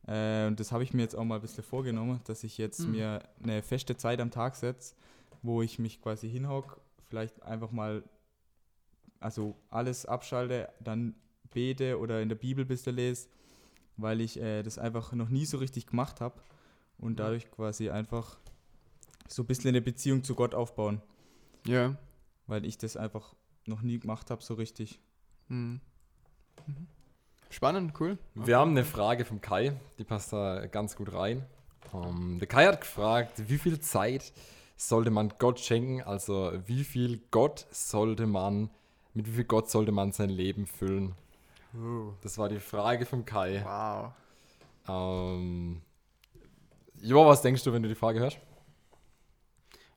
Äh, und das habe ich mir jetzt auch mal ein bisschen vorgenommen, dass ich jetzt Mhm. mir eine feste Zeit am Tag setze, wo ich mich quasi hinhocke, vielleicht einfach mal, also alles abschalte, dann bete oder in der Bibel ein bisschen lese, weil ich äh, das einfach noch nie so richtig gemacht habe und dadurch quasi einfach so ein bisschen eine Beziehung zu Gott aufbauen, Ja. Weil ich das einfach noch nie gemacht habe so richtig. Mhm. Mhm. Spannend, cool. Wir haben eine Frage vom Kai, die passt da ganz gut rein. Ähm, der Kai hat gefragt, wie viel Zeit sollte man Gott schenken? Also wie viel Gott sollte man, mit wie viel Gott sollte man sein Leben füllen? Das war die Frage vom Kai. Wow. Ähm, jo, was denkst du, wenn du die Frage hörst?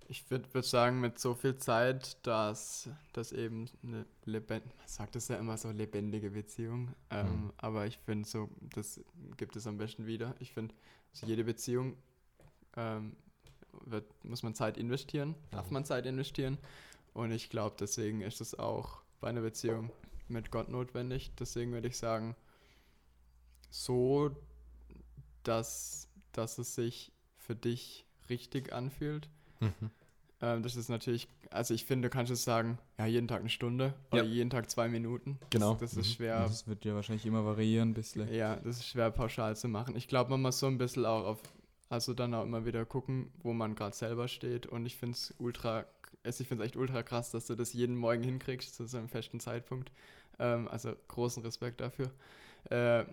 Ich würde würd sagen, mit so viel Zeit, dass das eben eine lebendige, man sagt es ja immer so, lebendige Beziehung. Ähm, Mhm. Aber ich finde so, das gibt es am besten wieder. Ich finde, so jede Beziehung ähm, wird, muss man Zeit investieren, darf Mhm. man Zeit investieren. Und ich glaube, deswegen ist es auch bei einer Beziehung mit Gott notwendig. Deswegen würde ich sagen, so, dass, dass es sich für dich richtig anfühlt. Ähm, das ist natürlich, also ich finde, du kannst es sagen, ja, jeden Tag eine Stunde oder Ja. jeden Tag zwei Minuten. Genau. Das, das ist Mhm. schwer. Das wird ja wahrscheinlich immer variieren ein bisschen. Ja, das ist schwer pauschal zu machen. Ich glaube, man muss so ein bisschen auch auf, also dann auch immer wieder gucken, wo man gerade selber steht. Und ich finde es ultra, also ich finde es echt ultra krass, dass du das jeden Morgen hinkriegst, zu so einem festen Zeitpunkt. Ähm, also großen Respekt dafür. Äh,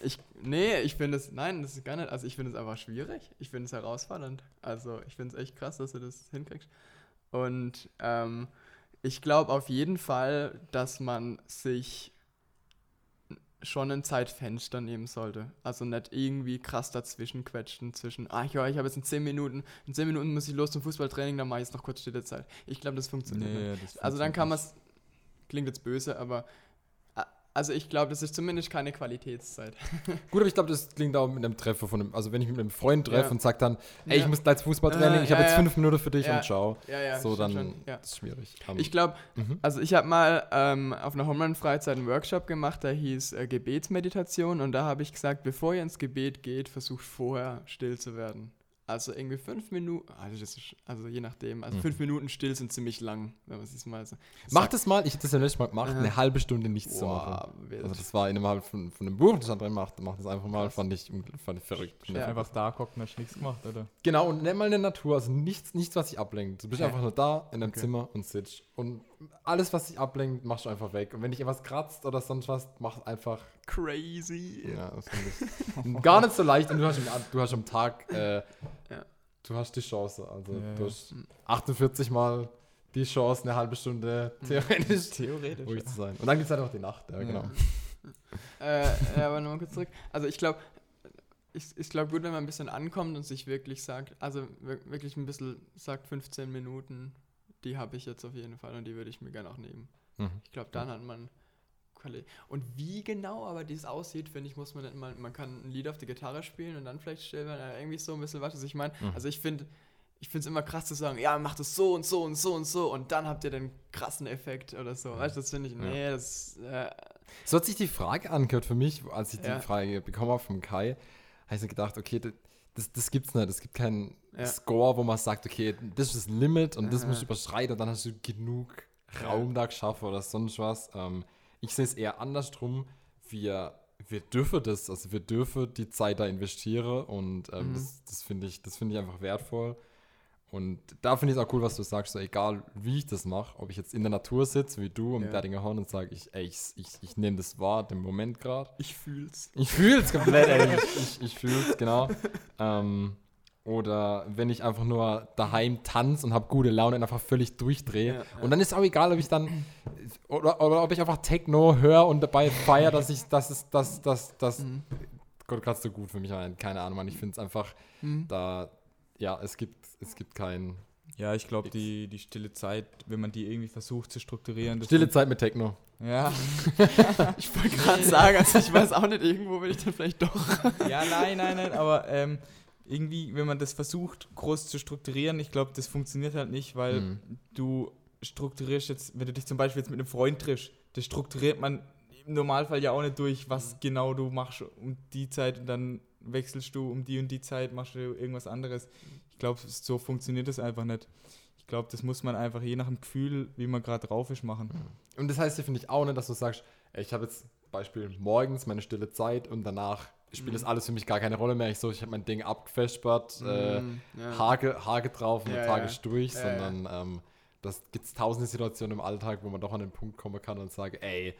ich, nee, ich finde es, nein, das ist gar nicht, also ich finde es einfach schwierig. Ich finde es herausfordernd. Also ich finde es echt krass, dass du das hinkriegst. Und ähm, ich glaube auf jeden Fall, dass man sich schon ein Zeitfenster nehmen sollte. Also nicht irgendwie krass dazwischen quetschen zwischen, ah ja, ich habe jetzt in 10 Minuten, in 10 Minuten muss ich los zum Fußballtraining, dann mache ich jetzt noch kurz stille Zeit. Ich glaube, das funktioniert nicht. Nee, das Also dann funktioniert kann man nicht. es, klingt jetzt böse, aber also ich glaube, das ist zumindest keine Qualitätszeit. Gut, aber ich glaube, das klingt auch mit einem Treffer von einem, also wenn ich mit einem Freund treffe Ja. und sage dann, ey, ich Ja. muss gleich Fußballtraining, Äh, ich habe ja, jetzt fünf Minuten für dich und ciao. Ja, ja, so, dann schon, ist schwierig. Ähm, Ich glaube, mhm. also ich habe mal ähm, auf einer Homerun-Freizeit einen Workshop gemacht, der hieß äh, Gebetsmeditation und da habe ich gesagt, bevor ihr ins Gebet geht, versucht vorher still zu werden. Also irgendwie fünf Minuten, also, das ist, also je nachdem, also Mhm. fünf Minuten still sind ziemlich lang, wenn man es mal so Mach das mal, ich habe das ja letztes Mal gemacht, Aha. eine halbe Stunde nichts zu machen. Boah, wild. Also das war innerhalb von, von einem Buch, das andere macht, macht das einfach mal, fand ich, fand ich verrückt. Ja. Einfach da gucken, hast nichts gemacht, oder? Genau, und nenn mal eine Natur, also nichts, nichts was dich ablenkt. Du bist Hä? einfach nur da in deinem Okay. Zimmer und sitzt. Und alles, was dich ablenkt, machst du einfach weg. Und wenn dich etwas kratzt oder sonst was, mach einfach. Crazy. Ja, gar nicht so leicht. Und du hast, du hast am Tag, äh, Ja. du hast die Chance. Also Ja, du hast 48 Mal die Chance, eine halbe Stunde theoretisch Theoretisch. ruhig zu sein. Und dann gibt es halt noch die Nacht, ja, genau. Äh, ja, aber nochmal kurz zurück. Also ich glaube, ich, ich glaube gut, wenn man ein bisschen ankommt und sich wirklich sagt, also wir- wirklich ein bisschen sagt 15 Minuten, die habe ich jetzt auf jeden Fall und die würde ich mir gerne auch nehmen. Mhm. Ich glaube, dann hat man Quali Und wie genau aber dieses aussieht, finde ich, muss man dann mal, man kann ein Lied auf der Gitarre spielen und dann vielleicht stellt man irgendwie so ein bisschen was, ich meine. Mhm. Also ich finde, ich finde es immer krass zu sagen, ja, macht es so und so und so und so und dann habt ihr den krassen Effekt oder so. Weißt du, das finde ich, nee, das, äh, So hat sich die Frage angehört für mich, als ich Ja. die Frage bekommen habe vom Kai, habe ich so gedacht, okay, das, das, das gibt's nicht. Es gibt keinen Ja. Score, wo man sagt, okay, das ist das Limit und das musst du überschreiten und dann hast du genug Raum da geschaffen oder sonst was. Ähm, ich sehe es eher andersrum. Wir, wir dürfen das, also wir dürfen die Zeit da investieren und ähm, Mhm. das, das finde ich, das finde ich einfach wertvoll. Und da finde ich es auch cool, was du sagst, so egal wie ich das mache, ob ich jetzt in der Natur sitze, wie du, am Ja. Berdinger Horn und sage, ich, ey, ich, ich, ich nehme das wahr, den Moment gerade. ich fühl's. Ich fühle es komplett, ey. Ich, ich, ich fühle es, genau. Ähm, oder wenn ich einfach nur daheim tanze und habe gute Laune und einfach völlig durchdrehe. Ja. Und dann ist auch egal, ob ich dann oder, oder ob ich einfach Techno höre und dabei feiere, dass ich, das ist, das, das, das, Mhm. Gott, gerade so gut für mich ein. Keine Ahnung, Mann. Ich finde es einfach, Mhm. da, ja, es gibt, es gibt keinen. Ja, ich glaube, die, die stille Zeit, wenn man die irgendwie versucht zu strukturieren. Stille Zeit mit Techno. Ja. Ich wollte gerade sagen, also ich weiß auch nicht, irgendwo bin ich dann vielleicht doch. ja, nein, nein, nein, aber ähm, irgendwie, wenn man das versucht, groß zu strukturieren, ich glaube, das funktioniert halt nicht, weil Mhm. du strukturierst jetzt, wenn du dich zum Beispiel jetzt mit einem Freund triffst, das strukturiert man im Normalfall ja auch nicht durch, was genau du machst um die Zeit und dann wechselst du um die und die Zeit, machst du irgendwas anderes. Ich glaube, so funktioniert das einfach nicht. Ich glaube, das muss man einfach je nach dem Gefühl, wie man gerade drauf ist, machen. Und das heißt finde ich auch nicht, dass du sagst, ich habe jetzt Beispiel morgens meine stille Zeit und danach spielt das alles für mich gar keine Rolle mehr. Ich so, ich habe mein Ding abgefespert, äh, Mhm, ja. Hake, Hake drauf und Ja, der Tag ja. durch, Ja, sondern ähm, das gibt es tausende Situationen im Alltag, wo man doch an den Punkt kommen kann und sagen, ey,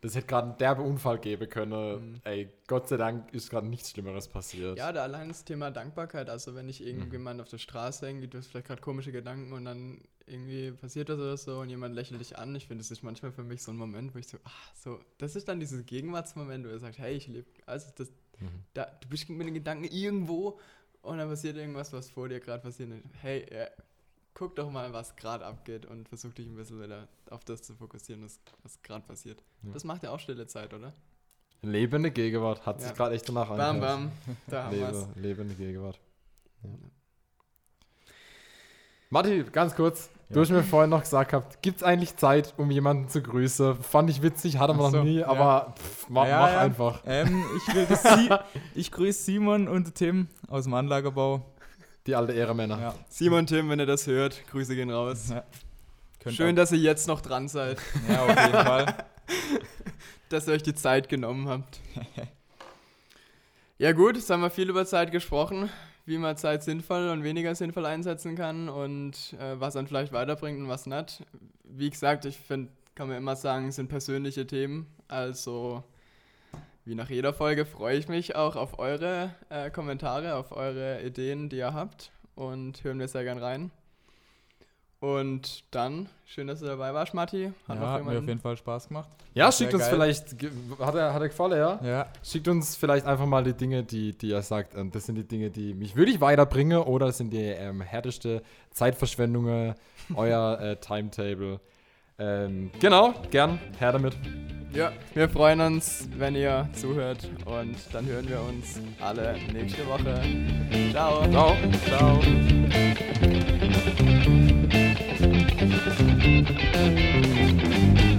das hätte gerade einen derbe Unfall geben können. Mhm. Ey, Gott sei Dank ist gerade nichts Schlimmeres passiert. Ja, da allein das Thema Dankbarkeit, also wenn ich irgendjemand auf der Straße irgendwie, du hast vielleicht gerade komische Gedanken und dann irgendwie passiert das oder so und jemand lächelt dich an, ich finde, das ist manchmal für mich so ein Moment, wo ich so, ach, so, das ist dann dieses Gegenwartsmoment, wo er sagt, hey, ich lebe, also das, Mhm. da, du bist mit den Gedanken irgendwo und dann passiert irgendwas, was vor dir gerade passiert. Hey, äh, guck doch mal, was gerade abgeht und versuch dich ein bisschen wieder auf das zu fokussieren, was, was gerade passiert. Ja. Das macht ja auch stille Zeit, oder? Lebende Gegenwart, hat Ja. sich gerade echt danach Bam, angehört. bam, da haben wir's. Lebe, lebende Gegenwart. Ja. Matti, ganz kurz. Du Ja. hast mir vorhin noch gesagt gehabt, gibt es eigentlich Zeit, um jemanden zu grüßen? Fand ich witzig, hatte man so, noch nie, ja. aber pff, mach, Ja, mach ja. einfach. Ähm, ich will das Sie ich grüße Simon und Tim aus dem Anlagerbau. Die alte Ehremänner. Ja. Simon, Tim, wenn ihr das hört, Grüße gehen raus. Schön, auch- dass ihr jetzt noch dran seid, Ja, auf jeden Fall. dass ihr euch die Zeit genommen habt. ja gut, jetzt haben wir viel über Zeit gesprochen, wie man Zeit sinnvoll und weniger sinnvoll einsetzen kann und äh, was dann vielleicht weiterbringt und was nicht. Wie gesagt, ich finde, kann man immer sagen, es sind persönliche Themen. Also wie nach jeder Folge freue ich mich auch auf eure äh, Kommentare, auf eure Ideen, die ihr habt und hören wir sehr gern rein. Und dann, schön, dass du dabei warst, Matti. Ja, noch hat mir auf jeden Fall Spaß gemacht. Ja, Sehr schickt uns geil. vielleicht, hat er, hat er gefallen, ja? Ja, Schickt uns vielleicht einfach mal die Dinge, die, die er sagt. ähm, Das sind die Dinge, die mich wirklich weiterbringen oder das sind die ähm, härteste Zeitverschwendungen, euer äh, Timetable. Ähm, genau, gern, her damit. Ja, wir freuen uns, wenn ihr zuhört und dann hören wir uns alle nächste Woche. Ciao. Ciao. ciao. Thank you.